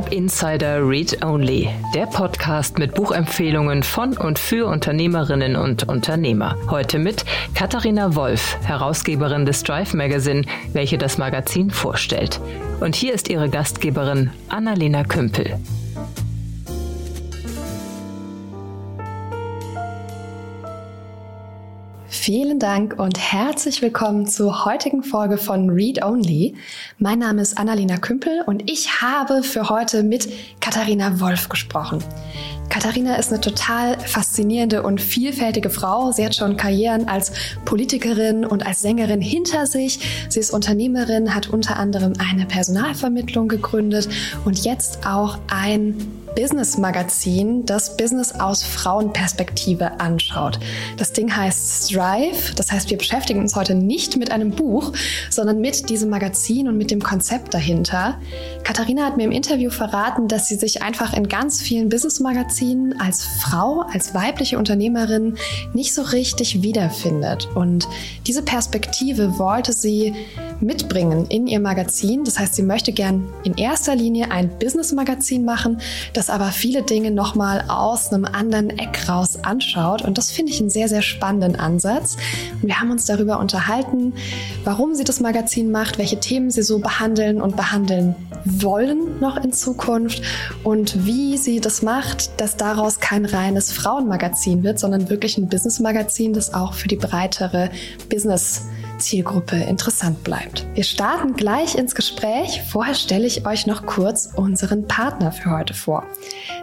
Startup Insider Read Only, der Podcast mit Buchempfehlungen von und für Unternehmerinnen und Unternehmer. Heute mit Katharina Wolf, Herausgeberin des Drive Magazine, welche das Magazin vorstellt. Und hier ist ihre Gastgeberin Annalena Kümpel. Vielen Dank und herzlich willkommen zur heutigen Folge von Read Only. Mein Name ist Annalena Kümpel und ich habe für heute mit Katharina Wolf gesprochen. Katharina ist eine total faszinierende und vielfältige Frau. Sie hat schon Karrieren als Politikerin und als Sängerin hinter sich. Sie ist Unternehmerin, hat unter anderem eine Personalvermittlung gegründet und jetzt auch ein Business-Magazin, das Business aus Frauenperspektive anschaut. Das Ding heißt Strive, das heißt, wir beschäftigen uns heute nicht mit einem Buch, sondern mit diesem Magazin und mit dem Konzept dahinter. Katharina hat mir im Interview verraten, dass sie sich einfach in ganz vielen Business-Magazinen als Frau, als weibliche Unternehmerin nicht so richtig wiederfindet. Und diese Perspektive wollte sie mitbringen in ihr Magazin. Das heißt, sie möchte gern in erster Linie ein Business-Magazin machen, das aber viele Dinge nochmal aus einem anderen Eck raus anschaut. Und das finde ich einen sehr, sehr spannenden Ansatz. Und wir haben uns darüber unterhalten, warum sie das Magazin macht, welche Themen sie so behandeln und behandeln wollen noch in Zukunft und wie sie das macht, dass daraus kein reines Frauenmagazin wird, sondern wirklich ein Business-Magazin, das auch für die breitere Business- Zielgruppe interessant bleibt. Wir starten gleich ins Gespräch. Vorher stelle ich euch noch kurz unseren Partner für heute vor.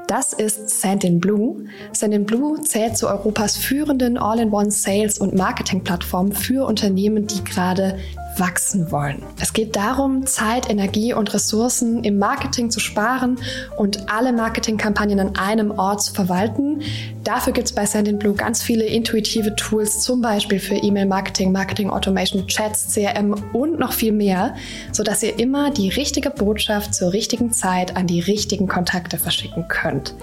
Das ist Sand Blue. Sand Blue zählt zu Europas führenden All-in-One Sales- und Marketing-Plattformen für Unternehmen, die gerade wachsen wollen. Es geht darum, Zeit, Energie und Ressourcen im Marketing zu sparen und alle Marketingkampagnen an einem Ort zu verwalten. Dafür gibt es bei Send Blue ganz viele intuitive Tools, zum Beispiel für E-Mail-Marketing, Marketing Automation, Chats, CRM und noch viel mehr, sodass ihr immer die richtige Botschaft zur richtigen Zeit an die richtigen Kontakte verschicken könnt.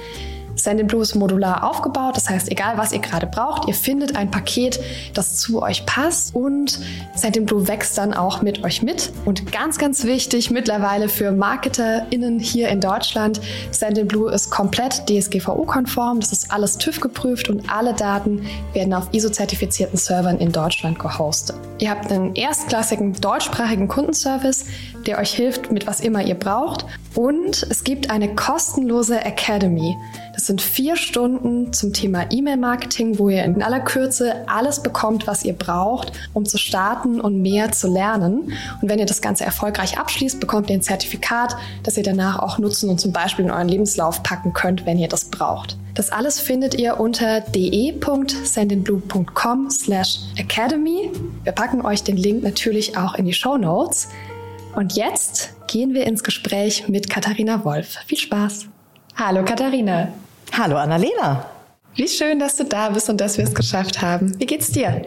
Send Blue ist modular aufgebaut, das heißt, egal was ihr gerade braucht, ihr findet ein Paket, das zu euch passt und Send Blue wächst dann auch mit euch mit. Und ganz, ganz wichtig mittlerweile für MarketerInnen hier in Deutschland, Send Blue ist komplett DSGVO-konform, das ist alles TÜV geprüft und alle Daten werden auf ISO-zertifizierten Servern in Deutschland gehostet. Ihr habt einen erstklassigen deutschsprachigen Kundenservice, der euch hilft mit was immer ihr braucht und es gibt eine kostenlose Academy. Das sind vier Stunden zum Thema E-Mail-Marketing, wo ihr in aller Kürze alles bekommt, was ihr braucht, um zu starten und mehr zu lernen. Und wenn ihr das Ganze erfolgreich abschließt, bekommt ihr ein Zertifikat, das ihr danach auch nutzen und zum Beispiel in euren Lebenslauf packen könnt, wenn ihr das braucht. Das alles findet ihr unter de.sendinblue.com slash academy. Wir packen euch den Link natürlich auch in die Show Notes. Und jetzt gehen wir ins Gespräch mit Katharina Wolf. Viel Spaß! Hallo Katharina. Hallo Annalena. Wie schön, dass du da bist und dass wir es geschafft haben. Wie geht's dir?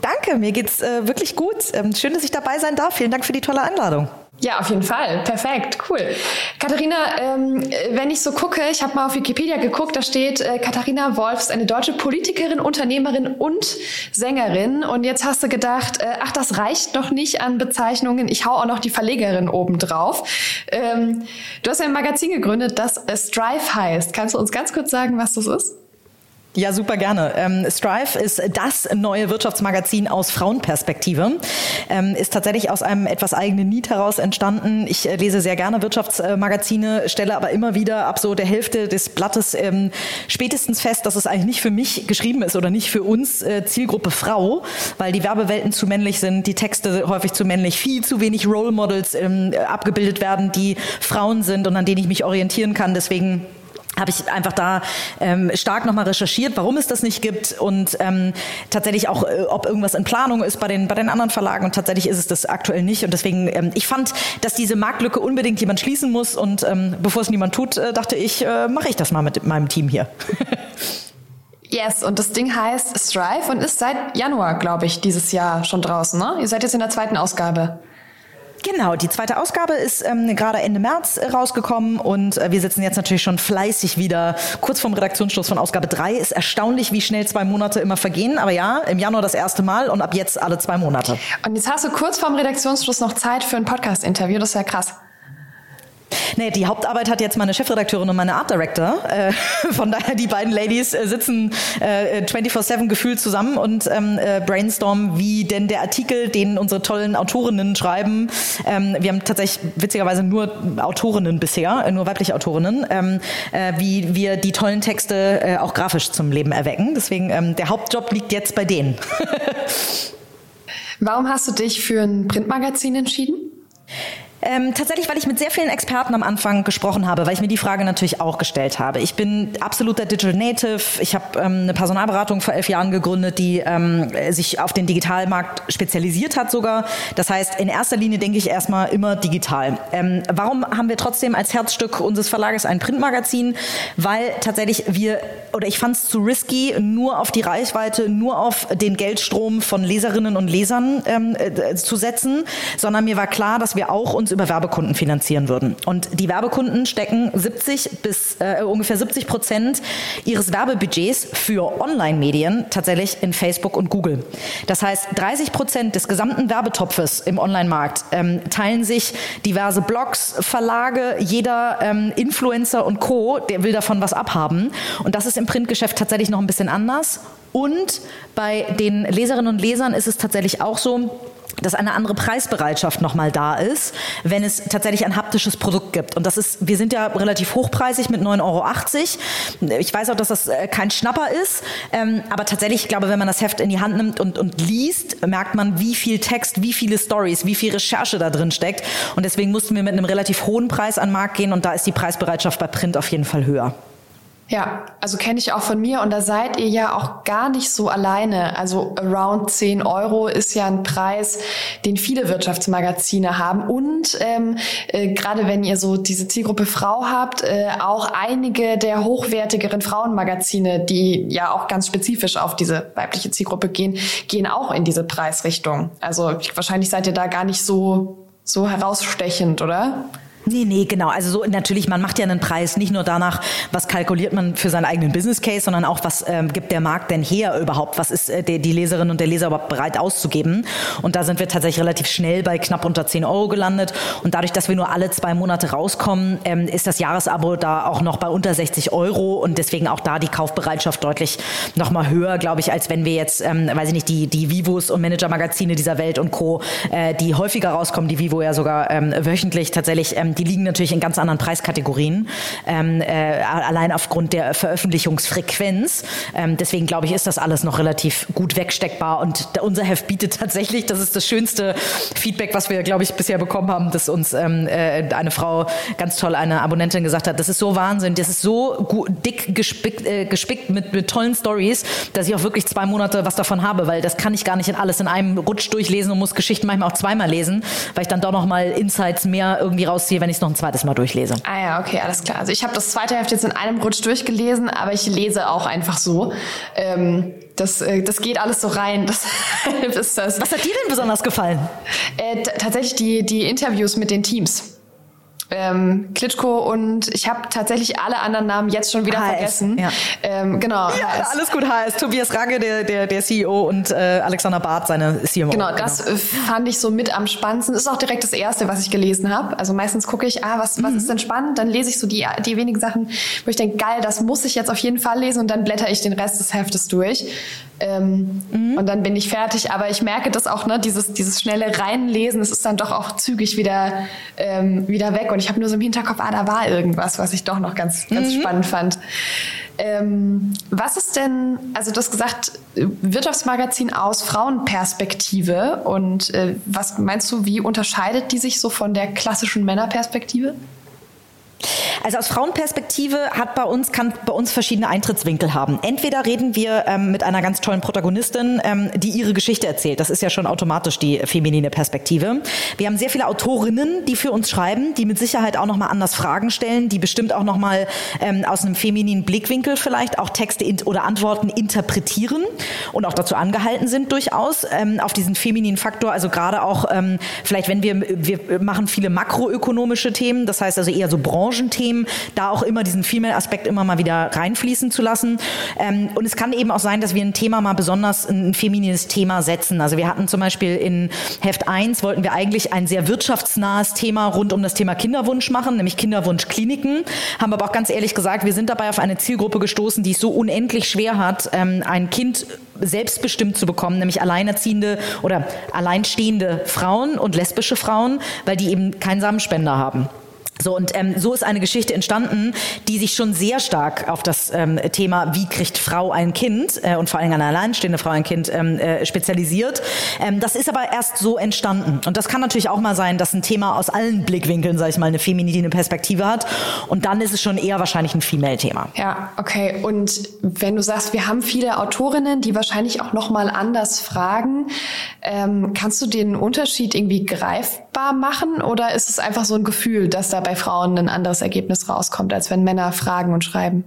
Danke, mir geht's äh, wirklich gut. Ähm, schön, dass ich dabei sein darf. Vielen Dank für die tolle Einladung. Ja, auf jeden Fall. Perfekt, cool. Katharina, ähm, wenn ich so gucke, ich habe mal auf Wikipedia geguckt, da steht, äh, Katharina Wolf ist eine deutsche Politikerin, Unternehmerin und Sängerin. Und jetzt hast du gedacht, äh, ach, das reicht noch nicht an Bezeichnungen. Ich hau auch noch die Verlegerin oben drauf. Ähm, du hast ein Magazin gegründet, das Strive heißt. Kannst du uns ganz kurz sagen, was das ist? Ja, super gerne. Ähm, Strive ist das neue Wirtschaftsmagazin aus Frauenperspektive. Ähm, ist tatsächlich aus einem etwas eigenen Need heraus entstanden. Ich äh, lese sehr gerne Wirtschaftsmagazine, stelle aber immer wieder ab so der Hälfte des Blattes ähm, spätestens fest, dass es eigentlich nicht für mich geschrieben ist oder nicht für uns äh, Zielgruppe Frau, weil die Werbewelten zu männlich sind, die Texte häufig zu männlich, viel zu wenig Role Models ähm, abgebildet werden, die Frauen sind und an denen ich mich orientieren kann. Deswegen habe ich einfach da ähm, stark nochmal recherchiert, warum es das nicht gibt und ähm, tatsächlich auch, äh, ob irgendwas in Planung ist bei den, bei den anderen Verlagen und tatsächlich ist es das aktuell nicht und deswegen, ähm, ich fand, dass diese Marktlücke unbedingt jemand schließen muss und ähm, bevor es niemand tut, äh, dachte ich, äh, mache ich das mal mit meinem Team hier. Yes, und das Ding heißt Strive und ist seit Januar, glaube ich, dieses Jahr schon draußen. Ne? Ihr seid jetzt in der zweiten Ausgabe. Genau, die zweite Ausgabe ist ähm, gerade Ende März rausgekommen und äh, wir sitzen jetzt natürlich schon fleißig wieder kurz vorm Redaktionsschluss von Ausgabe 3. Ist erstaunlich, wie schnell zwei Monate immer vergehen, aber ja, im Januar das erste Mal und ab jetzt alle zwei Monate. Und jetzt hast du kurz vorm Redaktionsschluss noch Zeit für ein Podcast-Interview, das ist ja krass. Nee, die Hauptarbeit hat jetzt meine Chefredakteurin und meine Art Director. Äh, von daher, die beiden Ladies äh, sitzen äh, 24-7 gefühlt zusammen und ähm, äh, brainstormen, wie denn der Artikel, den unsere tollen Autorinnen schreiben. Ähm, wir haben tatsächlich witzigerweise nur Autorinnen bisher, äh, nur weibliche Autorinnen, ähm, äh, wie wir die tollen Texte auch grafisch zum Leben erwecken. Deswegen, ähm, der Hauptjob liegt jetzt bei denen. Warum hast du dich für ein Printmagazin entschieden? Ähm, tatsächlich, weil ich mit sehr vielen Experten am Anfang gesprochen habe, weil ich mir die Frage natürlich auch gestellt habe. Ich bin absoluter Digital Native. Ich habe ähm, eine Personalberatung vor elf Jahren gegründet, die ähm, sich auf den Digitalmarkt spezialisiert hat sogar. Das heißt, in erster Linie denke ich erstmal immer digital. Ähm, warum haben wir trotzdem als Herzstück unseres Verlages ein Printmagazin? Weil tatsächlich wir, oder ich fand es zu risky, nur auf die Reichweite, nur auf den Geldstrom von Leserinnen und Lesern ähm, äh, zu setzen, sondern mir war klar, dass wir auch uns über Werbekunden finanzieren würden. Und die Werbekunden stecken 70 bis äh, ungefähr 70 Prozent ihres Werbebudgets für Online-Medien tatsächlich in Facebook und Google. Das heißt, 30 Prozent des gesamten Werbetopfes im Online-Markt ähm, teilen sich diverse Blogs, Verlage, jeder ähm, Influencer und Co., der will davon was abhaben. Und das ist im Printgeschäft tatsächlich noch ein bisschen anders. Und bei den Leserinnen und Lesern ist es tatsächlich auch so, dass eine andere Preisbereitschaft nochmal da ist, wenn es tatsächlich ein haptisches Produkt gibt. Und das ist, wir sind ja relativ hochpreisig mit 9,80 Euro. Ich weiß auch, dass das äh, kein Schnapper ist, ähm, aber tatsächlich, ich glaube, wenn man das Heft in die Hand nimmt und, und liest, merkt man, wie viel Text, wie viele Stories, wie viel Recherche da drin steckt. Und deswegen mussten wir mit einem relativ hohen Preis an den Markt gehen und da ist die Preisbereitschaft bei Print auf jeden Fall höher. Ja, also kenne ich auch von mir und da seid ihr ja auch gar nicht so alleine. Also around 10 Euro ist ja ein Preis, den viele Wirtschaftsmagazine haben und ähm, äh, gerade wenn ihr so diese Zielgruppe Frau habt, äh, auch einige der hochwertigeren Frauenmagazine, die ja auch ganz spezifisch auf diese weibliche Zielgruppe gehen, gehen auch in diese Preisrichtung. Also wahrscheinlich seid ihr da gar nicht so so herausstechend, oder? Nee, nee, genau. Also so natürlich, man macht ja einen Preis nicht nur danach, was kalkuliert man für seinen eigenen Business Case, sondern auch, was ähm, gibt der Markt denn her überhaupt? Was ist äh, die, die Leserin und der Leser überhaupt bereit auszugeben? Und da sind wir tatsächlich relativ schnell bei knapp unter 10 Euro gelandet. Und dadurch, dass wir nur alle zwei Monate rauskommen, ähm, ist das Jahresabo da auch noch bei unter 60 Euro und deswegen auch da die Kaufbereitschaft deutlich nochmal höher, glaube ich, als wenn wir jetzt, ähm, weiß ich nicht, die, die Vivos und Manager-Magazine dieser Welt und Co., äh, die häufiger rauskommen, die Vivo ja sogar ähm, wöchentlich tatsächlich ähm, die liegen natürlich in ganz anderen Preiskategorien, ähm, äh, allein aufgrund der Veröffentlichungsfrequenz. Ähm, deswegen glaube ich, ist das alles noch relativ gut wegsteckbar und unser Heft bietet tatsächlich, das ist das schönste Feedback, was wir, glaube ich, bisher bekommen haben, dass uns ähm, äh, eine Frau ganz toll, eine Abonnentin gesagt hat, das ist so Wahnsinn, das ist so dick gespickt, äh, gespickt mit, mit tollen Stories, dass ich auch wirklich zwei Monate was davon habe, weil das kann ich gar nicht in alles in einem Rutsch durchlesen und muss Geschichten manchmal auch zweimal lesen, weil ich dann doch noch mal Insights mehr irgendwie rausziehe, wenn ich es noch ein zweites Mal durchlese. Ah ja, okay, alles klar. Also ich habe das zweite Heft jetzt in einem Rutsch durchgelesen, aber ich lese auch einfach so. Ähm, das, äh, das geht alles so rein. Das, ist das. Was hat dir denn besonders gefallen? Äh, tatsächlich die, die Interviews mit den Teams ähm, Klitschko und ich habe tatsächlich alle anderen Namen jetzt schon wieder HS, vergessen. Ja. Ähm, genau. Ja, alles gut, HS. Tobias Ragge, der, der, der CEO und äh, Alexander Barth, seine CMO. Genau, genau. das äh, fand ich so mit am spannendsten. Ist auch direkt das erste, was ich gelesen habe. Also meistens gucke ich, ah, was, was mhm. ist denn spannend? Dann lese ich so die, die wenigen Sachen, wo ich denke, geil, das muss ich jetzt auf jeden Fall lesen und dann blätter ich den Rest des Heftes durch. Ähm, mhm. Und dann bin ich fertig. Aber ich merke das auch, ne, dieses, dieses schnelle Reinlesen, es ist dann doch auch zügig wieder, ähm, wieder weg. Und ich habe nur so im Hinterkopf, ah, da war irgendwas, was ich doch noch ganz, ganz mhm. spannend fand. Ähm, was ist denn, also du hast gesagt, Wirtschaftsmagazin aus Frauenperspektive und äh, was meinst du, wie unterscheidet die sich so von der klassischen Männerperspektive? Also aus Frauenperspektive hat bei uns, kann bei uns verschiedene Eintrittswinkel haben. Entweder reden wir ähm, mit einer ganz tollen Protagonistin, ähm, die ihre Geschichte erzählt. Das ist ja schon automatisch die feminine Perspektive. Wir haben sehr viele Autorinnen, die für uns schreiben, die mit Sicherheit auch nochmal anders Fragen stellen, die bestimmt auch nochmal ähm, aus einem femininen Blickwinkel vielleicht auch Texte oder Antworten interpretieren und auch dazu angehalten sind durchaus ähm, auf diesen femininen Faktor. Also gerade auch ähm, vielleicht, wenn wir, wir machen viele makroökonomische Themen, das heißt also eher so Branchenthemen, Themen, da auch immer diesen Female-Aspekt immer mal wieder reinfließen zu lassen. Ähm, und es kann eben auch sein, dass wir ein Thema mal besonders ein feminines Thema setzen. Also wir hatten zum Beispiel in Heft 1 wollten wir eigentlich ein sehr wirtschaftsnahes Thema rund um das Thema Kinderwunsch machen, nämlich Kinderwunschkliniken. Haben aber auch ganz ehrlich gesagt, wir sind dabei auf eine Zielgruppe gestoßen, die es so unendlich schwer hat, ähm, ein Kind selbstbestimmt zu bekommen, nämlich alleinerziehende oder alleinstehende Frauen und lesbische Frauen, weil die eben keinen Samenspender haben. So, und ähm, so ist eine Geschichte entstanden, die sich schon sehr stark auf das ähm, Thema, wie kriegt Frau ein Kind äh, und vor allem eine alleinstehende Frau ein Kind ähm, äh, spezialisiert. Ähm, das ist aber erst so entstanden. Und das kann natürlich auch mal sein, dass ein Thema aus allen Blickwinkeln, sage ich mal, eine feminine Perspektive hat. Und dann ist es schon eher wahrscheinlich ein Female-Thema. Ja, okay. Und wenn du sagst, wir haben viele Autorinnen, die wahrscheinlich auch nochmal anders fragen, ähm, kannst du den Unterschied irgendwie greifbar machen oder ist es einfach so ein Gefühl, dass da bei Frauen ein anderes Ergebnis rauskommt, als wenn Männer fragen und schreiben?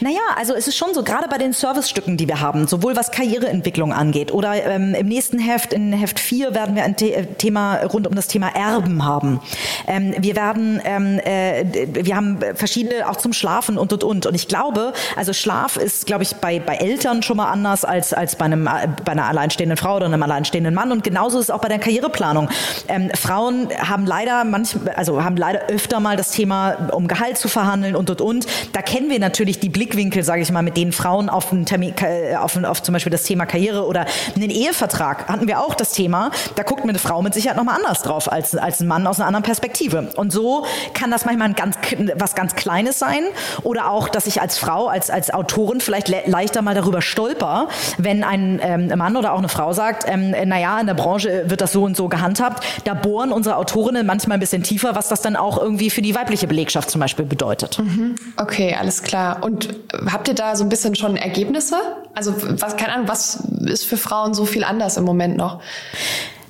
Naja, also es ist schon so, gerade bei den Servicestücken, die wir haben, sowohl was Karriereentwicklung angeht oder ähm, im nächsten Heft, in Heft 4, werden wir ein The äh, Thema rund um das Thema Erben haben. Ähm, wir werden, ähm, äh, wir haben verschiedene auch zum Schlafen und und und. Und ich glaube, also Schlaf ist, glaube ich, bei, bei Eltern schon mal anders als, als bei, einem, äh, bei einer alleinstehenden Frau oder einem alleinstehenden Mann. Und genauso ist es auch bei der Karriereplanung. Ähm, Frauen haben leider manchmal, also haben leider öfter mal das Thema, um Gehalt zu verhandeln und und und. Da kennen wir natürlich die Blick Blickwinkel, sage ich mal, mit denen Frauen auf, einen Termin, auf, auf zum Beispiel das Thema Karriere oder einen Ehevertrag hatten wir auch das Thema. Da guckt eine Frau mit Sicherheit nochmal anders drauf als, als ein Mann aus einer anderen Perspektive. Und so kann das manchmal ein ganz, was ganz Kleines sein oder auch, dass ich als Frau, als, als Autorin vielleicht le leichter mal darüber stolper, wenn ein ähm, Mann oder auch eine Frau sagt, ähm, naja, in der Branche wird das so und so gehandhabt. Da bohren unsere Autorinnen manchmal ein bisschen tiefer, was das dann auch irgendwie für die weibliche Belegschaft zum Beispiel bedeutet. Mhm. Okay, alles klar. Und habt ihr da so ein bisschen schon Ergebnisse? Also was, keine Ahnung, was ist für Frauen so viel anders im Moment noch?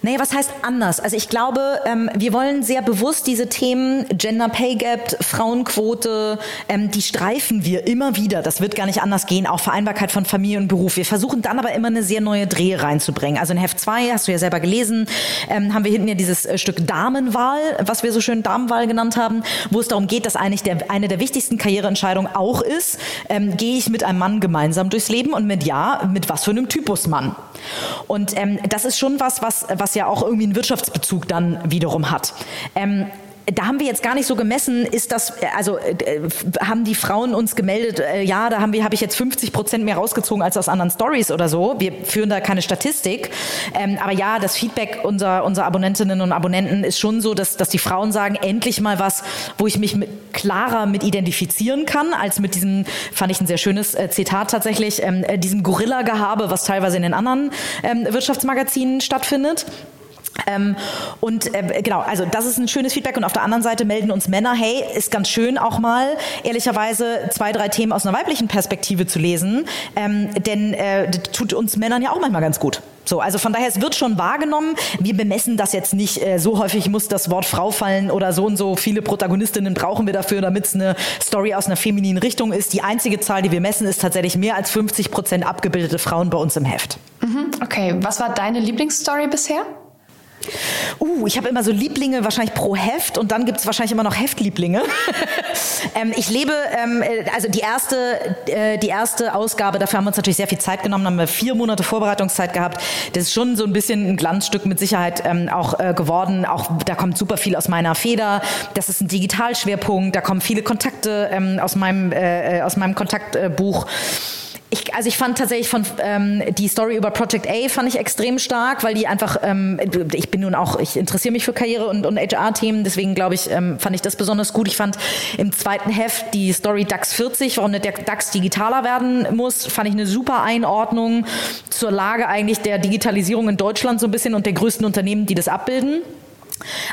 Naja, was heißt anders? Also ich glaube, ähm, wir wollen sehr bewusst diese Themen Gender Pay Gap, Frauenquote, ähm, die streifen wir immer wieder. Das wird gar nicht anders gehen, auch Vereinbarkeit von Familie und Beruf. Wir versuchen dann aber immer eine sehr neue Dreh reinzubringen. Also in Heft 2, hast du ja selber gelesen, ähm, haben wir hinten ja dieses äh, Stück Damenwahl, was wir so schön Damenwahl genannt haben, wo es darum geht, dass eigentlich der, eine der wichtigsten Karriereentscheidungen auch ist, ähm, gehe ich mit einem Mann gemeinsam durchs Leben und mit ja, mit was für einem Typus Mann. Und ähm, das ist schon was, was, was ja auch irgendwie einen Wirtschaftsbezug dann wiederum hat. Ähm, da haben wir jetzt gar nicht so gemessen, ist das, also äh, haben die Frauen uns gemeldet, äh, ja, da haben wir, habe ich jetzt 50 Prozent mehr rausgezogen als aus anderen Stories oder so. Wir führen da keine Statistik. Ähm, aber ja, das Feedback unserer, unserer Abonnentinnen und Abonnenten ist schon so, dass, dass die Frauen sagen, endlich mal was, wo ich mich mit, klarer mit identifizieren kann, als mit diesem, fand ich ein sehr schönes äh, Zitat tatsächlich, ähm, äh, diesem Gorilla-Gehabe, was teilweise in den anderen ähm, Wirtschaftsmagazinen stattfindet. Ähm, und äh, genau, also das ist ein schönes Feedback. Und auf der anderen Seite melden uns Männer, hey, ist ganz schön auch mal ehrlicherweise zwei, drei Themen aus einer weiblichen Perspektive zu lesen, ähm, denn äh, tut uns Männern ja auch manchmal ganz gut. So, also von daher, es wird schon wahrgenommen. Wir bemessen das jetzt nicht äh, so häufig muss das Wort Frau fallen oder so und so viele Protagonistinnen brauchen wir dafür, damit es eine Story aus einer femininen Richtung ist. Die einzige Zahl, die wir messen, ist tatsächlich mehr als 50 Prozent abgebildete Frauen bei uns im Heft. Mhm, okay, was war deine Lieblingsstory bisher? Uh, ich habe immer so Lieblinge wahrscheinlich pro Heft und dann gibt es wahrscheinlich immer noch Heftlieblinge. ähm, ich lebe, ähm, äh, also die erste, äh, die erste Ausgabe, dafür haben wir uns natürlich sehr viel Zeit genommen, haben wir vier Monate Vorbereitungszeit gehabt. Das ist schon so ein bisschen ein Glanzstück mit Sicherheit ähm, auch äh, geworden. Auch da kommt super viel aus meiner Feder. Das ist ein Digitalschwerpunkt. Da kommen viele Kontakte ähm, aus meinem äh, äh aus meinem Kontaktbuch. Ich, also ich fand tatsächlich von ähm, die Story über Project A fand ich extrem stark, weil die einfach, ähm, ich bin nun auch, ich interessiere mich für Karriere und, und HR-Themen, deswegen glaube ich, ähm, fand ich das besonders gut. Ich fand im zweiten Heft die Story DAX 40, warum der DAX digitaler werden muss, fand ich eine super Einordnung zur Lage eigentlich der Digitalisierung in Deutschland so ein bisschen und der größten Unternehmen, die das abbilden.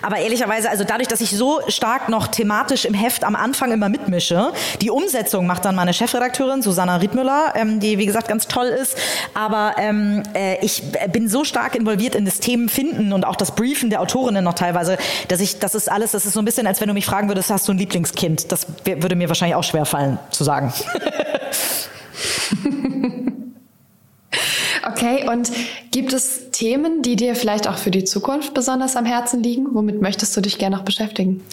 Aber ehrlicherweise, also dadurch, dass ich so stark noch thematisch im Heft am Anfang immer mitmische, die Umsetzung macht dann meine Chefredakteurin Susanna Riedmüller, ähm, die wie gesagt ganz toll ist. Aber ähm, äh, ich bin so stark involviert in das Themenfinden und auch das Briefen der Autorinnen noch teilweise, dass ich, das ist alles, das ist so ein bisschen, als wenn du mich fragen würdest, hast du ein Lieblingskind? Das würde mir wahrscheinlich auch schwer fallen zu sagen. Okay, und gibt es Themen, die dir vielleicht auch für die Zukunft besonders am Herzen liegen? Womit möchtest du dich gerne noch beschäftigen?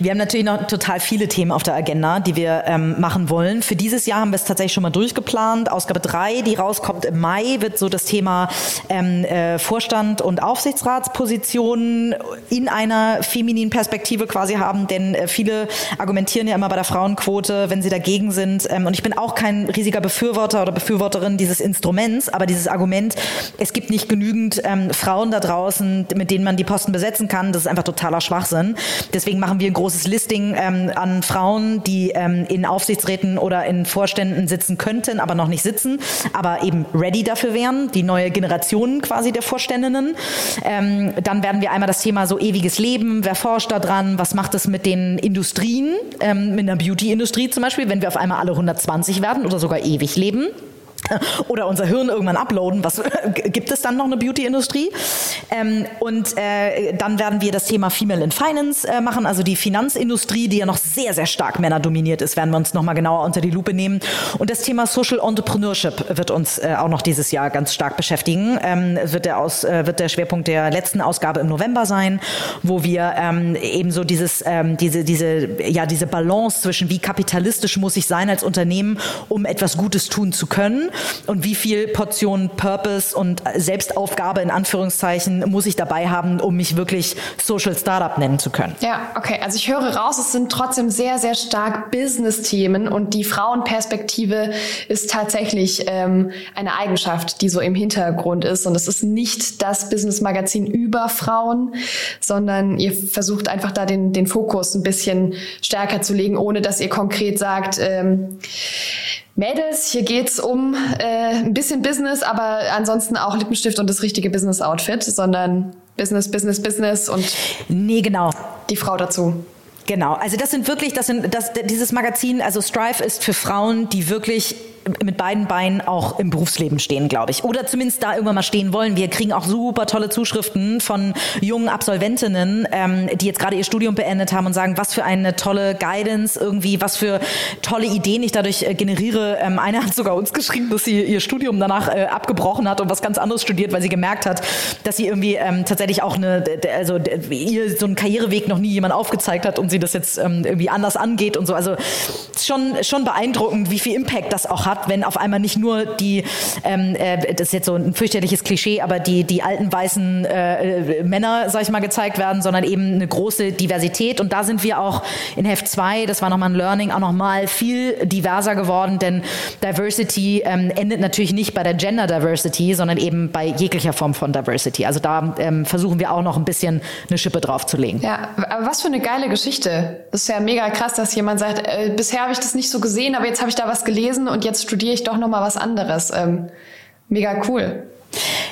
Wir haben natürlich noch total viele Themen auf der Agenda, die wir ähm, machen wollen. Für dieses Jahr haben wir es tatsächlich schon mal durchgeplant. Ausgabe 3, die rauskommt im Mai, wird so das Thema ähm, äh, Vorstand und Aufsichtsratspositionen in einer femininen Perspektive quasi haben, denn äh, viele argumentieren ja immer bei der Frauenquote, wenn sie dagegen sind. Ähm, und ich bin auch kein riesiger Befürworter oder Befürworterin dieses Instruments, aber dieses Argument, es gibt nicht genügend ähm, Frauen da draußen, mit denen man die Posten besetzen kann, das ist einfach totaler Schwachsinn. Deswegen machen wir ein großes Listing ähm, an Frauen, die ähm, in Aufsichtsräten oder in Vorständen sitzen könnten, aber noch nicht sitzen, aber eben ready dafür wären, die neue Generation quasi der Vorständinnen. Ähm, dann werden wir einmal das Thema so ewiges Leben, wer forscht da dran, was macht es mit den Industrien, ähm, mit der Beauty-Industrie zum Beispiel, wenn wir auf einmal alle 120 werden oder sogar ewig leben oder unser Hirn irgendwann uploaden. Was gibt es dann noch eine Beauty-Industrie? Ähm, und äh, dann werden wir das Thema Female in Finance äh, machen, also die Finanzindustrie, die ja noch sehr, sehr stark männerdominiert ist, werden wir uns nochmal genauer unter die Lupe nehmen. Und das Thema Social Entrepreneurship wird uns äh, auch noch dieses Jahr ganz stark beschäftigen. Ähm, wird, der aus, äh, wird der Schwerpunkt der letzten Ausgabe im November sein, wo wir ähm, eben so dieses, ähm, diese, diese, ja, diese Balance zwischen wie kapitalistisch muss ich sein als Unternehmen, um etwas Gutes tun zu können und wie viel Portion Purpose und Selbstaufgabe in Anführungszeichen muss ich dabei haben, um mich wirklich Social Startup nennen zu können. Ja, okay. Also ich höre raus, es sind trotzdem sehr, sehr stark Business-Themen und die Frauenperspektive ist tatsächlich ähm, eine Eigenschaft, die so im Hintergrund ist. Und es ist nicht das Business-Magazin über Frauen, sondern ihr versucht einfach da den, den Fokus ein bisschen stärker zu legen, ohne dass ihr konkret sagt, ähm, Mädels, hier geht's um äh, ein bisschen Business, aber ansonsten auch Lippenstift und das richtige Business-Outfit, sondern Business, Business, Business und nee, genau. die Frau dazu. Genau, also das sind wirklich, das sind, das, dieses Magazin, also Strive ist für Frauen, die wirklich mit beiden Beinen auch im Berufsleben stehen, glaube ich. Oder zumindest da irgendwann mal stehen wollen. Wir kriegen auch super tolle Zuschriften von jungen Absolventinnen, ähm, die jetzt gerade ihr Studium beendet haben und sagen, was für eine tolle Guidance, irgendwie, was für tolle Ideen ich dadurch äh, generiere. Ähm, eine hat sogar uns geschrieben, dass sie ihr Studium danach äh, abgebrochen hat und was ganz anderes studiert, weil sie gemerkt hat, dass sie irgendwie ähm, tatsächlich auch eine, also ihr so einen Karriereweg noch nie jemand aufgezeigt hat und sie das jetzt ähm, irgendwie anders angeht und so. Also schon, schon beeindruckend, wie viel Impact das auch hat hat, wenn auf einmal nicht nur die, ähm, äh, das ist jetzt so ein fürchterliches Klischee, aber die, die alten weißen äh, Männer, sag ich mal, gezeigt werden, sondern eben eine große Diversität. Und da sind wir auch in Heft 2, das war nochmal ein Learning, auch nochmal viel diverser geworden, denn Diversity ähm, endet natürlich nicht bei der Gender Diversity, sondern eben bei jeglicher Form von Diversity. Also da ähm, versuchen wir auch noch ein bisschen eine Schippe draufzulegen. Ja, aber was für eine geile Geschichte. Das ist ja mega krass, dass jemand sagt, äh, bisher habe ich das nicht so gesehen, aber jetzt habe ich da was gelesen und jetzt studiere ich doch noch mal was anderes. Ähm, mega cool.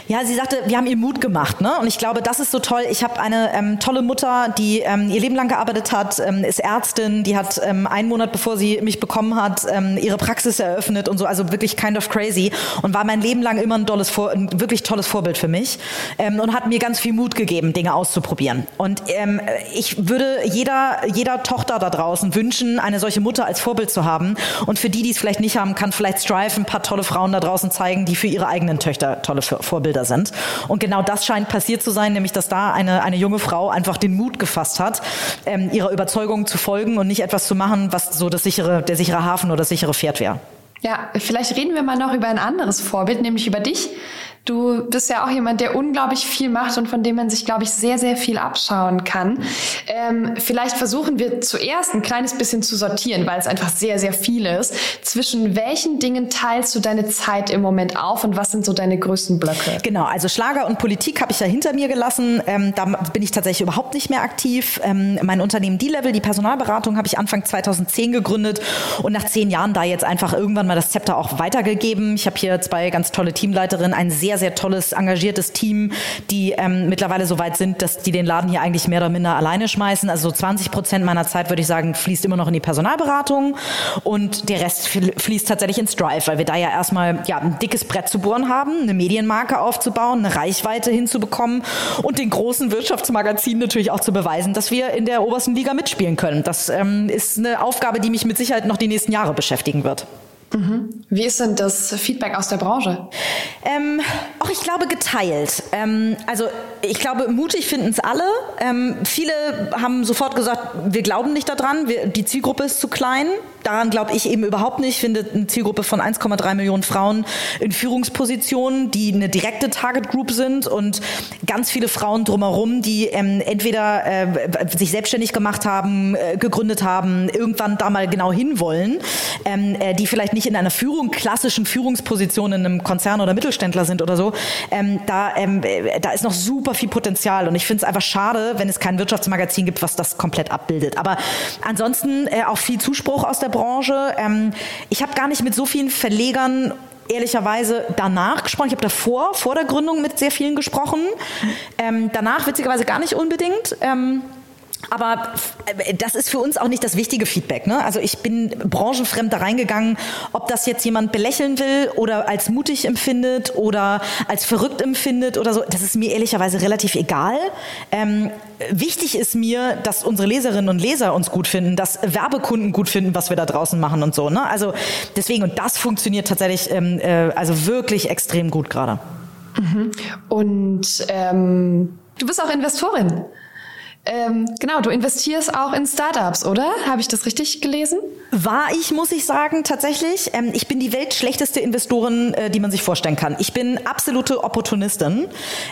Ja, sie sagte, wir haben ihr Mut gemacht, ne? Und ich glaube, das ist so toll. Ich habe eine ähm, tolle Mutter, die ähm, ihr Leben lang gearbeitet hat, ähm, ist Ärztin, die hat ähm, einen Monat bevor sie mich bekommen hat, ähm, ihre Praxis eröffnet und so, also wirklich kind of crazy und war mein Leben lang immer ein tolles, Vor ein wirklich tolles Vorbild für mich ähm, und hat mir ganz viel Mut gegeben, Dinge auszuprobieren. Und ähm, ich würde jeder jeder Tochter da draußen wünschen, eine solche Mutter als Vorbild zu haben. Und für die, die es vielleicht nicht haben, kann vielleicht Strive ein paar tolle Frauen da draußen zeigen, die für ihre eigenen Töchter tolle Vorbilder Vorbilder sind. Und genau das scheint passiert zu sein, nämlich dass da eine, eine junge Frau einfach den Mut gefasst hat, ähm, ihrer Überzeugung zu folgen und nicht etwas zu machen, was so das sichere, der sichere Hafen oder das sichere Pferd wäre. Ja, vielleicht reden wir mal noch über ein anderes Vorbild, nämlich über dich. Du bist ja auch jemand, der unglaublich viel macht und von dem man sich, glaube ich, sehr, sehr viel abschauen kann. Ähm, vielleicht versuchen wir zuerst ein kleines bisschen zu sortieren, weil es einfach sehr, sehr viel ist. Zwischen welchen Dingen teilst du deine Zeit im Moment auf und was sind so deine größten Blöcke? Genau, also Schlager und Politik habe ich ja hinter mir gelassen. Ähm, da bin ich tatsächlich überhaupt nicht mehr aktiv. Ähm, mein Unternehmen D-Level, die Personalberatung, habe ich Anfang 2010 gegründet und nach zehn Jahren da jetzt einfach irgendwann mal das Zepter auch weitergegeben. Ich habe hier zwei ganz tolle Teamleiterinnen, ein sehr, sehr tolles, engagiertes Team, die ähm, mittlerweile so weit sind, dass die den Laden hier eigentlich mehr oder minder alleine schmeißen. Also so 20 Prozent meiner Zeit, würde ich sagen, fließt immer noch in die Personalberatung und der Rest fließt tatsächlich ins Drive, weil wir da ja erstmal ja, ein dickes Brett zu bohren haben, eine Medienmarke aufzubauen, eine Reichweite hinzubekommen und den großen Wirtschaftsmagazinen natürlich auch zu beweisen, dass wir in der obersten Liga mitspielen können. Das ähm, ist eine Aufgabe, die mich mit Sicherheit noch die nächsten Jahre beschäftigen wird. Mhm. Wie ist denn das Feedback aus der Branche? Ähm, auch ich glaube geteilt. Ähm, also ich glaube, mutig finden es alle. Ähm, viele haben sofort gesagt, wir glauben nicht daran, wir, die Zielgruppe ist zu klein. Daran glaube ich eben überhaupt nicht. Ich finde eine Zielgruppe von 1,3 Millionen Frauen in Führungspositionen, die eine direkte Target Group sind und ganz viele Frauen drumherum, die ähm, entweder äh, sich selbstständig gemacht haben, äh, gegründet haben, irgendwann da mal genau hinwollen, ähm, äh, die vielleicht nicht in einer Führung, klassischen Führungsposition in einem Konzern oder Mittelständler sind oder so. Ähm, da, ähm, äh, da ist noch super viel Potenzial und ich finde es einfach schade, wenn es kein Wirtschaftsmagazin gibt, was das komplett abbildet. Aber ansonsten äh, auch viel Zuspruch aus der Branche. Ähm, ich habe gar nicht mit so vielen Verlegern ehrlicherweise danach gesprochen. Ich habe davor, vor der Gründung mit sehr vielen gesprochen. Ähm, danach witzigerweise gar nicht unbedingt. Ähm, aber äh, das ist für uns auch nicht das wichtige Feedback. Ne? Also ich bin branchenfremd da reingegangen, ob das jetzt jemand belächeln will oder als mutig empfindet oder als verrückt empfindet oder so. Das ist mir ehrlicherweise relativ egal. Ähm, wichtig ist mir, dass unsere Leserinnen und Leser uns gut finden, dass Werbekunden gut finden, was wir da draußen machen und so. Ne? Also deswegen, und das funktioniert tatsächlich ähm, äh, also wirklich extrem gut gerade. Mhm. Und ähm, du bist auch Investorin. Ähm, genau, du investierst auch in Startups, oder? Habe ich das richtig gelesen? War ich, muss ich sagen, tatsächlich. Ähm, ich bin die weltschlechteste Investorin, äh, die man sich vorstellen kann. Ich bin absolute Opportunistin.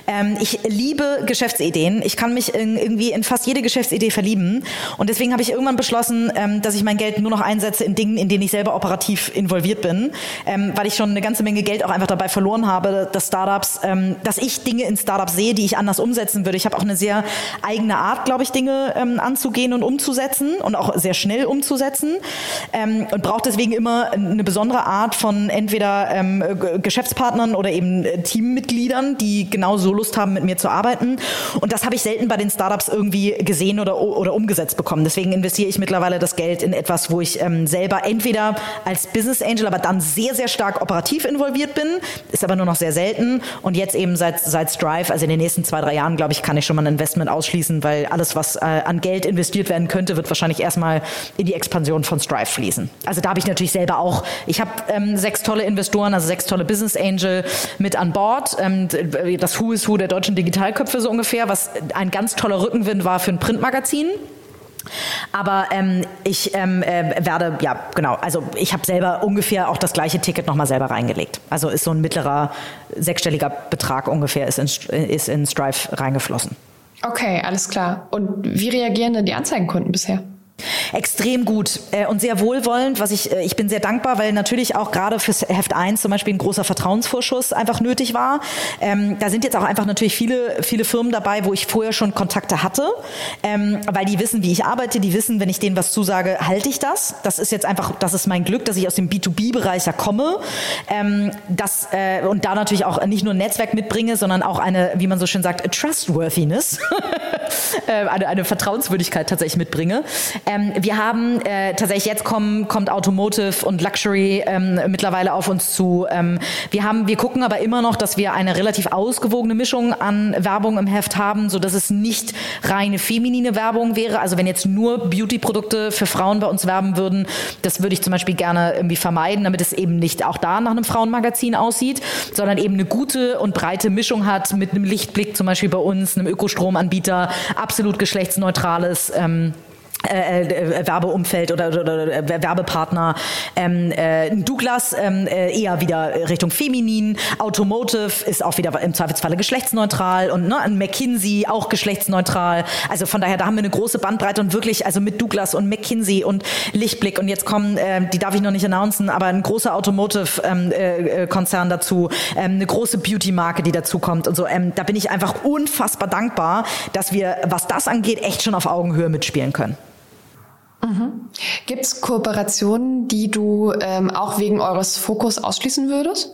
Ähm, ich liebe Geschäftsideen. Ich kann mich in, irgendwie in fast jede Geschäftsidee verlieben. Und deswegen habe ich irgendwann beschlossen, ähm, dass ich mein Geld nur noch einsetze in Dingen, in denen ich selber operativ involviert bin, ähm, weil ich schon eine ganze Menge Geld auch einfach dabei verloren habe, dass Startups, ähm, dass ich Dinge in Startups sehe, die ich anders umsetzen würde. Ich habe auch eine sehr eigene Art, glaube ich, Dinge ähm, anzugehen und umzusetzen und auch sehr schnell umzusetzen ähm, und braucht deswegen immer eine besondere Art von entweder ähm, Geschäftspartnern oder eben äh, Teammitgliedern, die genau so Lust haben, mit mir zu arbeiten. Und das habe ich selten bei den Startups irgendwie gesehen oder, oder umgesetzt bekommen. Deswegen investiere ich mittlerweile das Geld in etwas, wo ich ähm, selber entweder als Business Angel, aber dann sehr, sehr stark operativ involviert bin, ist aber nur noch sehr selten. Und jetzt eben seit, seit Strive, also in den nächsten zwei, drei Jahren, glaube ich, kann ich schon mal ein Investment ausschließen, weil alles, was äh, an Geld investiert werden könnte, wird wahrscheinlich erstmal in die Expansion von Strive fließen. Also da habe ich natürlich selber auch, ich habe ähm, sechs tolle Investoren, also sechs tolle Business Angel mit an Bord. Ähm, das Who is Who der deutschen Digitalköpfe so ungefähr, was ein ganz toller Rückenwind war für ein Printmagazin. Aber ähm, ich ähm, äh, werde, ja, genau, also ich habe selber ungefähr auch das gleiche Ticket nochmal selber reingelegt. Also ist so ein mittlerer sechsstelliger Betrag ungefähr ist in, ist in Strive reingeflossen. Okay, alles klar. Und wie reagieren denn die Anzeigenkunden bisher? Extrem gut äh, und sehr wohlwollend, was ich, äh, ich bin sehr dankbar, weil natürlich auch gerade fürs Heft 1 zum Beispiel ein großer Vertrauensvorschuss einfach nötig war. Ähm, da sind jetzt auch einfach natürlich viele, viele Firmen dabei, wo ich vorher schon Kontakte hatte, ähm, weil die wissen, wie ich arbeite, die wissen, wenn ich denen was zusage, halte ich das. Das ist jetzt einfach, das ist mein Glück, dass ich aus dem B2B-Bereich ja komme. Ähm, das, äh, und da natürlich auch nicht nur ein Netzwerk mitbringe, sondern auch eine, wie man so schön sagt, Trustworthiness, äh, eine, eine Vertrauenswürdigkeit tatsächlich mitbringe. Ähm, wir haben äh, tatsächlich jetzt kommen, kommt Automotive und Luxury ähm, mittlerweile auf uns zu. Ähm, wir haben, wir gucken aber immer noch, dass wir eine relativ ausgewogene Mischung an Werbung im Heft haben, so dass es nicht reine feminine Werbung wäre. Also wenn jetzt nur Beauty-Produkte für Frauen bei uns werben würden, das würde ich zum Beispiel gerne irgendwie vermeiden, damit es eben nicht auch da nach einem Frauenmagazin aussieht, sondern eben eine gute und breite Mischung hat mit einem Lichtblick zum Beispiel bei uns, einem Ökostromanbieter, absolut geschlechtsneutrales ähm, äh, äh, Werbeumfeld oder, oder, oder äh, Werbepartner. Ähm, äh, Douglas ähm, äh, eher wieder Richtung feminin. Automotive ist auch wieder im Zweifelsfalle geschlechtsneutral und ne, McKinsey auch geschlechtsneutral. Also von daher, da haben wir eine große Bandbreite und wirklich, also mit Douglas und McKinsey und Lichtblick und jetzt kommen, äh, die darf ich noch nicht announcen, aber ein großer Automotive-Konzern ähm, äh, dazu, ähm, eine große Beauty-Marke, die dazu kommt und so. Ähm, da bin ich einfach unfassbar dankbar, dass wir, was das angeht, echt schon auf Augenhöhe mitspielen können. Mhm. Gibt es Kooperationen, die du ähm, auch wegen eures Fokus ausschließen würdest?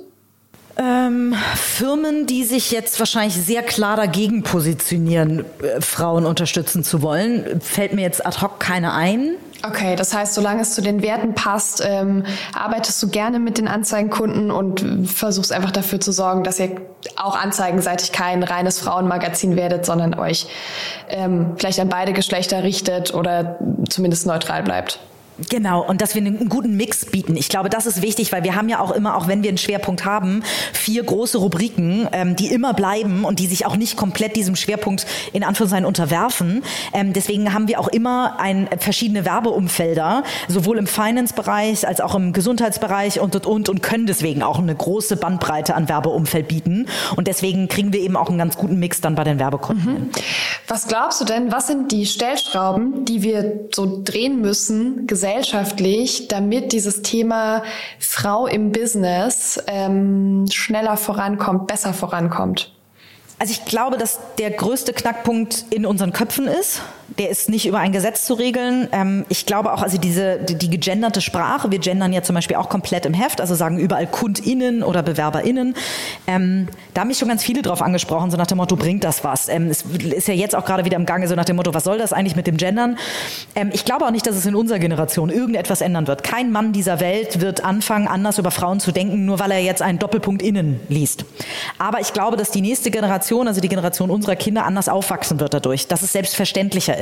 Ähm, Firmen, die sich jetzt wahrscheinlich sehr klar dagegen positionieren, äh, Frauen unterstützen zu wollen, fällt mir jetzt ad hoc keine ein. Okay, das heißt, solange es zu den Werten passt, ähm, arbeitest du gerne mit den Anzeigenkunden und versuchst einfach dafür zu sorgen, dass ihr auch anzeigenseitig kein reines Frauenmagazin werdet, sondern euch ähm, vielleicht an beide Geschlechter richtet oder zumindest neutral bleibt. Genau, und dass wir einen guten Mix bieten. Ich glaube, das ist wichtig, weil wir haben ja auch immer, auch wenn wir einen Schwerpunkt haben, vier große Rubriken, ähm, die immer bleiben und die sich auch nicht komplett diesem Schwerpunkt in Anführungszeichen unterwerfen. Ähm, deswegen haben wir auch immer ein, verschiedene Werbeumfelder, sowohl im Finance-Bereich als auch im Gesundheitsbereich und, und, und, und können deswegen auch eine große Bandbreite an Werbeumfeld bieten. Und deswegen kriegen wir eben auch einen ganz guten Mix dann bei den Werbekunden. Mhm. Was glaubst du denn, was sind die Stellschrauben, die wir so drehen müssen, gesellschaftlich, damit dieses Thema Frau im Business ähm, schneller vorankommt, besser vorankommt? Also ich glaube, dass der größte Knackpunkt in unseren Köpfen ist. Der ist nicht über ein Gesetz zu regeln. Ähm, ich glaube auch, also diese die, die gegenderte Sprache, wir gendern ja zum Beispiel auch komplett im Heft, also sagen überall KundInnen oder BewerberInnen. Ähm, da haben mich schon ganz viele drauf angesprochen, so nach dem Motto, bringt das was? Ähm, es ist ja jetzt auch gerade wieder im Gange, so nach dem Motto, was soll das eigentlich mit dem Gendern? Ähm, ich glaube auch nicht, dass es in unserer Generation irgendetwas ändern wird. Kein Mann dieser Welt wird anfangen, anders über Frauen zu denken, nur weil er jetzt einen Doppelpunkt innen liest. Aber ich glaube, dass die nächste Generation Generation, also die Generation unserer Kinder, anders aufwachsen wird dadurch, dass es selbstverständlicher ist.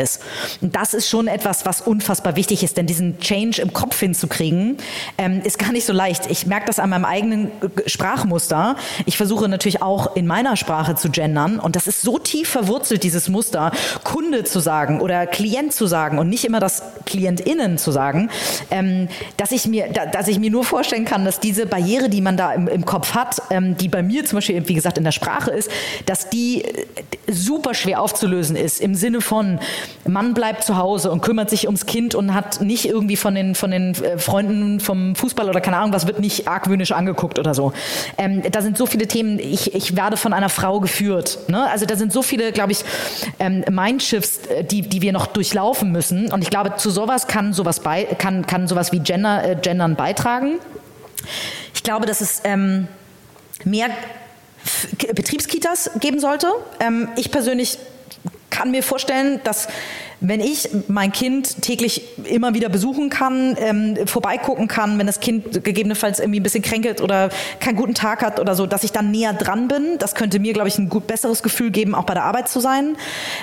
Und das ist schon etwas, was unfassbar wichtig ist, denn diesen Change im Kopf hinzukriegen, ähm, ist gar nicht so leicht. Ich merke das an meinem eigenen Sprachmuster. Ich versuche natürlich auch in meiner Sprache zu gendern und das ist so tief verwurzelt, dieses Muster, Kunde zu sagen oder Klient zu sagen und nicht immer das KlientInnen zu sagen, ähm, dass ich mir, dass ich mir nur vorstellen kann, dass diese Barriere, die man da im, im Kopf hat, ähm, die bei mir zum Beispiel, wie gesagt, in der Sprache ist, dass dass die äh, super schwer aufzulösen ist im Sinne von Mann bleibt zu Hause und kümmert sich ums Kind und hat nicht irgendwie von den von den äh, Freunden vom Fußball oder keine Ahnung was wird nicht argwöhnisch angeguckt oder so. Ähm, da sind so viele Themen. Ich, ich werde von einer Frau geführt. Ne? Also da sind so viele, glaube ich, ähm, Mindshifts, äh, die die wir noch durchlaufen müssen. Und ich glaube, zu sowas kann sowas bei kann kann sowas wie Gender äh, Gendern beitragen. Ich glaube, dass es ähm, mehr Betriebskitas geben sollte. Ähm, ich persönlich kann mir vorstellen, dass wenn ich mein Kind täglich immer wieder besuchen kann, ähm, vorbeigucken kann, wenn das Kind gegebenenfalls irgendwie ein bisschen kränkelt oder keinen guten Tag hat oder so, dass ich dann näher dran bin, das könnte mir, glaube ich, ein gut besseres Gefühl geben, auch bei der Arbeit zu sein.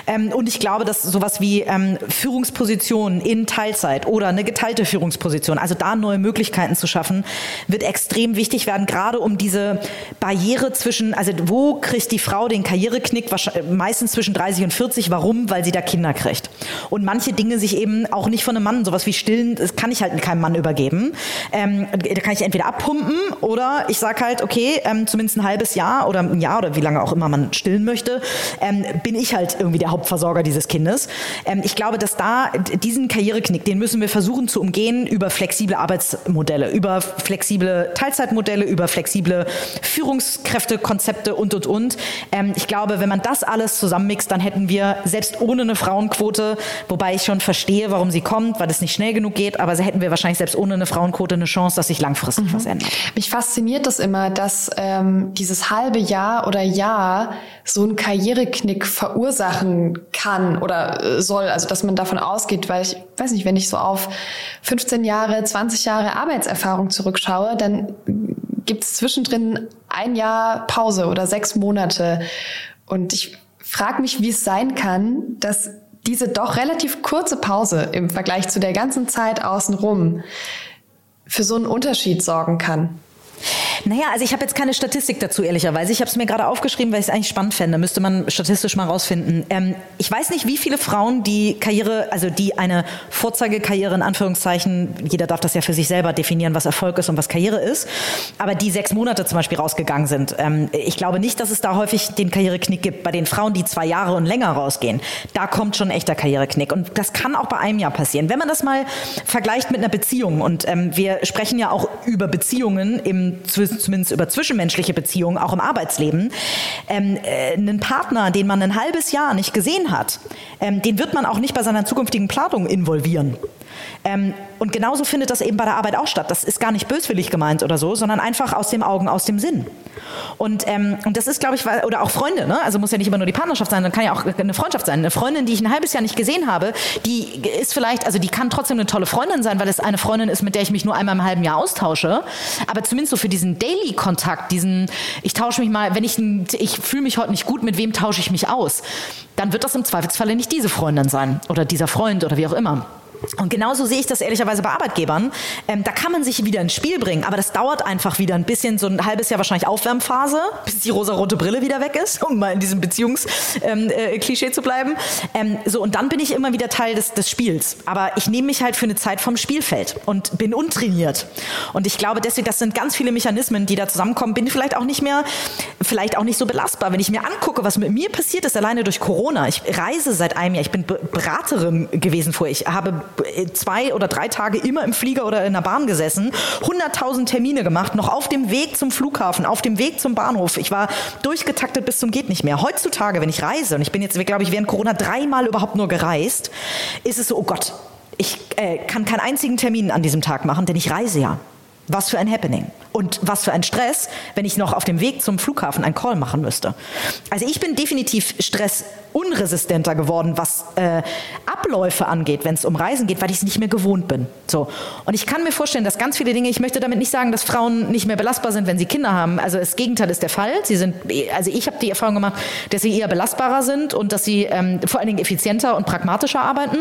Ähm, und ich glaube, dass sowas wie ähm, Führungspositionen in Teilzeit oder eine geteilte Führungsposition, also da neue Möglichkeiten zu schaffen, wird extrem wichtig werden, gerade um diese Barriere zwischen, also wo kriegt die Frau den Karriereknick? Meistens zwischen 30 und 40. Warum? Weil sie da Kinder kriegt und manche Dinge sich eben auch nicht von einem Mann, sowas wie Stillen, das kann ich halt keinem Mann übergeben. Ähm, da kann ich entweder abpumpen oder ich sage halt, okay, ähm, zumindest ein halbes Jahr oder ein Jahr oder wie lange auch immer man stillen möchte, ähm, bin ich halt irgendwie der Hauptversorger dieses Kindes. Ähm, ich glaube, dass da diesen Karriereknick, den müssen wir versuchen zu umgehen über flexible Arbeitsmodelle, über flexible Teilzeitmodelle, über flexible Führungskräftekonzepte und, und, und. Ähm, ich glaube, wenn man das alles zusammenmixt, dann hätten wir selbst ohne eine Frauenquote wobei ich schon verstehe, warum sie kommt, weil es nicht schnell genug geht, aber hätten wir wahrscheinlich selbst ohne eine Frauenquote eine Chance, dass sich langfristig mhm. was ändert. Mich fasziniert das immer, dass ähm, dieses halbe Jahr oder Jahr so einen Karriereknick verursachen kann oder äh, soll, also dass man davon ausgeht, weil ich weiß nicht, wenn ich so auf 15 Jahre, 20 Jahre Arbeitserfahrung zurückschaue, dann gibt es zwischendrin ein Jahr Pause oder sechs Monate. Und ich frage mich, wie es sein kann, dass diese doch relativ kurze Pause im Vergleich zu der ganzen Zeit außenrum für so einen Unterschied sorgen kann. Naja, also ich habe jetzt keine Statistik dazu, ehrlicherweise. Ich habe es mir gerade aufgeschrieben, weil ich es eigentlich spannend fände. Müsste man statistisch mal rausfinden. Ähm, ich weiß nicht, wie viele Frauen die Karriere, also die eine Vorzeigekarriere in Anführungszeichen, jeder darf das ja für sich selber definieren, was Erfolg ist und was Karriere ist, aber die sechs Monate zum Beispiel rausgegangen sind. Ähm, ich glaube nicht, dass es da häufig den Karriereknick gibt. Bei den Frauen, die zwei Jahre und länger rausgehen, da kommt schon echter Karriereknick. Und das kann auch bei einem Jahr passieren. Wenn man das mal vergleicht mit einer Beziehung, und ähm, wir sprechen ja auch über Beziehungen im zumindest über zwischenmenschliche Beziehungen, auch im Arbeitsleben, ähm, äh, einen Partner, den man ein halbes Jahr nicht gesehen hat, ähm, den wird man auch nicht bei seiner zukünftigen Planung involvieren. Ähm, und genauso findet das eben bei der Arbeit auch statt. Das ist gar nicht böswillig gemeint oder so, sondern einfach aus dem Augen, aus dem Sinn. Und, ähm, und das ist, glaube ich, oder auch Freunde, ne? also muss ja nicht immer nur die Partnerschaft sein, dann kann ja auch eine Freundschaft sein. Eine Freundin, die ich ein halbes Jahr nicht gesehen habe, die ist vielleicht, also die kann trotzdem eine tolle Freundin sein, weil es eine Freundin ist, mit der ich mich nur einmal im halben Jahr austausche. Aber zumindest so für diesen Daily-Kontakt, diesen, ich tausche mich mal, wenn ich, ich fühle mich heute nicht gut, mit wem tausche ich mich aus? Dann wird das im Zweifelsfalle nicht diese Freundin sein oder dieser Freund oder wie auch immer. Und genauso sehe ich das ehrlicherweise bei Arbeitgebern. Ähm, da kann man sich wieder ins Spiel bringen, aber das dauert einfach wieder ein bisschen, so ein halbes Jahr wahrscheinlich Aufwärmphase, bis die rosarote Brille wieder weg ist, um mal in diesem Beziehungsklischee ähm, äh, zu bleiben. Ähm, so, und dann bin ich immer wieder Teil des, des Spiels. Aber ich nehme mich halt für eine Zeit vom Spielfeld und bin untrainiert. Und ich glaube deswegen, das sind ganz viele Mechanismen, die da zusammenkommen. Bin vielleicht auch nicht mehr, vielleicht auch nicht so belastbar. Wenn ich mir angucke, was mit mir passiert ist, alleine durch Corona. Ich reise seit einem Jahr. Ich bin Beraterin gewesen vorher. Ich habe zwei oder drei Tage immer im Flieger oder in der Bahn gesessen, 100.000 Termine gemacht, noch auf dem Weg zum Flughafen, auf dem Weg zum Bahnhof. Ich war durchgetaktet bis zum geht nicht mehr. Heutzutage, wenn ich reise, und ich bin jetzt, glaube ich, während Corona dreimal überhaupt nur gereist, ist es so, oh Gott, ich äh, kann keinen einzigen Termin an diesem Tag machen, denn ich reise ja. Was für ein Happening. Und was für ein Stress, wenn ich noch auf dem Weg zum Flughafen einen Call machen müsste. Also ich bin definitiv stressunresistenter geworden, was äh, Abläufe angeht, wenn es um Reisen geht, weil ich es nicht mehr gewohnt bin. So. Und ich kann mir vorstellen, dass ganz viele Dinge, ich möchte damit nicht sagen, dass Frauen nicht mehr belastbar sind, wenn sie Kinder haben. Also das Gegenteil ist der Fall. Sie sind, also ich habe die Erfahrung gemacht, dass sie eher belastbarer sind und dass sie ähm, vor allen Dingen effizienter und pragmatischer arbeiten.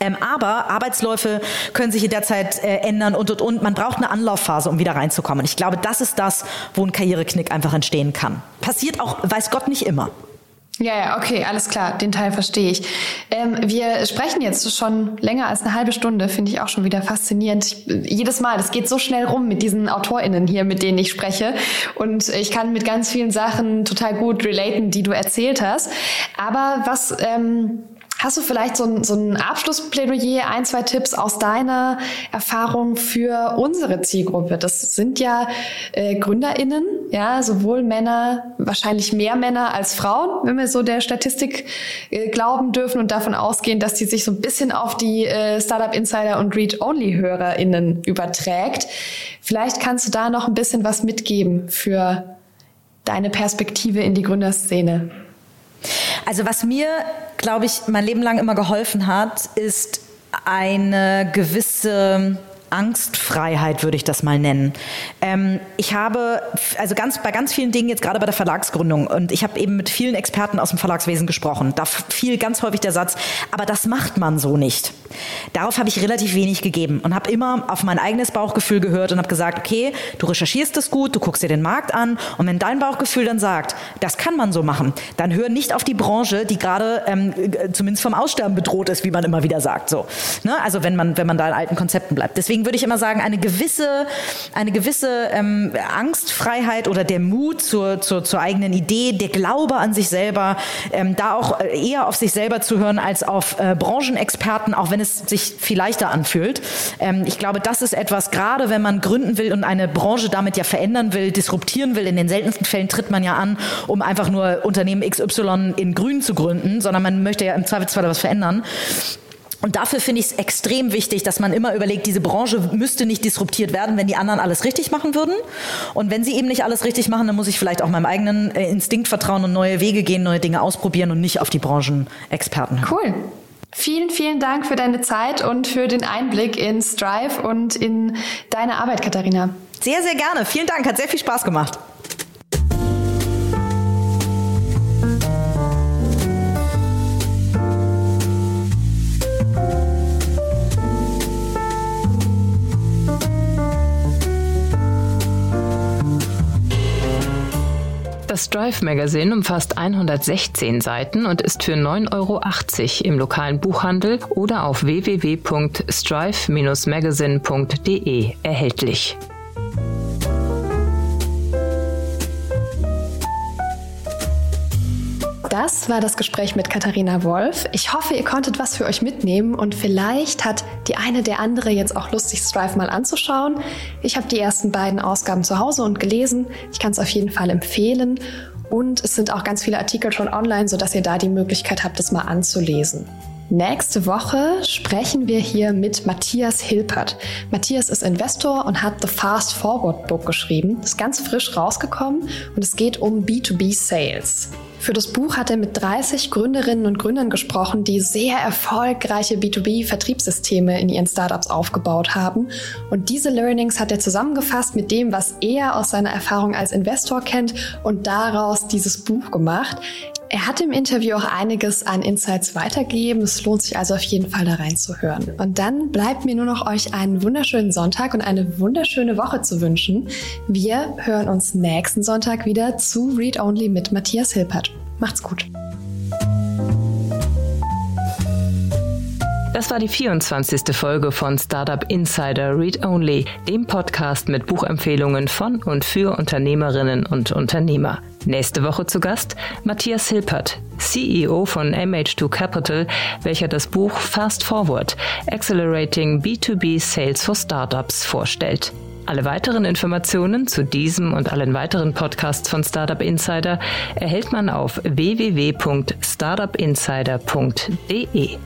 Ähm, aber Arbeitsläufe können sich in der Zeit äh, ändern und, und, und. Man braucht eine Anlaufphase, um wieder reinzukommen. Ich glaube, das ist das, wo ein Karriereknick einfach entstehen kann. Passiert auch, weiß Gott, nicht immer. Ja, ja, okay, alles klar, den Teil verstehe ich. Ähm, wir sprechen jetzt schon länger als eine halbe Stunde, finde ich auch schon wieder faszinierend. Ich, jedes Mal, das geht so schnell rum mit diesen AutorInnen hier, mit denen ich spreche. Und ich kann mit ganz vielen Sachen total gut relaten, die du erzählt hast. Aber was ähm, Hast du vielleicht so ein, so ein Abschlussplädoyer, ein, zwei Tipps aus deiner Erfahrung für unsere Zielgruppe? Das sind ja äh, GründerInnen, ja, sowohl Männer, wahrscheinlich mehr Männer als Frauen, wenn wir so der Statistik äh, glauben dürfen und davon ausgehen, dass die sich so ein bisschen auf die äh, Startup Insider und Read-Only-HörerInnen überträgt. Vielleicht kannst du da noch ein bisschen was mitgeben für deine Perspektive in die Gründerszene. Also was mir, glaube ich, mein Leben lang immer geholfen hat, ist eine gewisse Angstfreiheit würde ich das mal nennen. Ähm, ich habe also ganz bei ganz vielen Dingen jetzt gerade bei der Verlagsgründung und ich habe eben mit vielen Experten aus dem Verlagswesen gesprochen. Da fiel ganz häufig der Satz, aber das macht man so nicht. Darauf habe ich relativ wenig gegeben und habe immer auf mein eigenes Bauchgefühl gehört und habe gesagt, okay, du recherchierst es gut, du guckst dir den Markt an und wenn dein Bauchgefühl dann sagt, das kann man so machen, dann hör nicht auf die Branche, die gerade ähm, zumindest vom Aussterben bedroht ist, wie man immer wieder sagt. So, ne? Also wenn man wenn man da in alten Konzepten bleibt. Deswegen würde ich immer sagen, eine gewisse, eine gewisse ähm, Angstfreiheit oder der Mut zur, zur, zur eigenen Idee, der Glaube an sich selber, ähm, da auch äh, eher auf sich selber zu hören als auf äh, Branchenexperten, auch wenn es sich viel leichter anfühlt. Ähm, ich glaube, das ist etwas, gerade wenn man gründen will und eine Branche damit ja verändern will, disruptieren will. In den seltensten Fällen tritt man ja an, um einfach nur Unternehmen XY in Grün zu gründen, sondern man möchte ja im Zweifelsfall was verändern. Und dafür finde ich es extrem wichtig, dass man immer überlegt, diese Branche müsste nicht disruptiert werden, wenn die anderen alles richtig machen würden. Und wenn sie eben nicht alles richtig machen, dann muss ich vielleicht auch meinem eigenen äh, Instinkt vertrauen und neue Wege gehen, neue Dinge ausprobieren und nicht auf die Branchenexperten hören. Cool. Vielen, vielen Dank für deine Zeit und für den Einblick in Strive und in deine Arbeit, Katharina. Sehr, sehr gerne. Vielen Dank. Hat sehr viel Spaß gemacht. Das Drive Magazine umfasst 116 Seiten und ist für 9,80 Euro im lokalen Buchhandel oder auf www.strive-magazine.de erhältlich. Das war das Gespräch mit Katharina Wolf. Ich hoffe, ihr konntet was für euch mitnehmen und vielleicht hat die eine der andere jetzt auch Lust, sich Strive mal anzuschauen. Ich habe die ersten beiden Ausgaben zu Hause und gelesen. Ich kann es auf jeden Fall empfehlen. Und es sind auch ganz viele Artikel schon online, sodass ihr da die Möglichkeit habt, das mal anzulesen. Nächste Woche sprechen wir hier mit Matthias Hilpert. Matthias ist Investor und hat The Fast Forward Book geschrieben. Ist ganz frisch rausgekommen und es geht um B2B Sales. Für das Buch hat er mit 30 Gründerinnen und Gründern gesprochen, die sehr erfolgreiche B2B-Vertriebssysteme in ihren Startups aufgebaut haben. Und diese Learnings hat er zusammengefasst mit dem, was er aus seiner Erfahrung als Investor kennt und daraus dieses Buch gemacht. Er hat im Interview auch einiges an Insights weitergegeben. Es lohnt sich also auf jeden Fall da reinzuhören. Und dann bleibt mir nur noch euch einen wunderschönen Sonntag und eine wunderschöne Woche zu wünschen. Wir hören uns nächsten Sonntag wieder zu Read Only mit Matthias Hilpert. Macht's gut. Das war die 24. Folge von Startup Insider Read Only, dem Podcast mit Buchempfehlungen von und für Unternehmerinnen und Unternehmer. Nächste Woche zu Gast Matthias Hilpert, CEO von MH2 Capital, welcher das Buch Fast Forward Accelerating B2B Sales for Startups vorstellt. Alle weiteren Informationen zu diesem und allen weiteren Podcasts von Startup Insider erhält man auf www.startupinsider.de.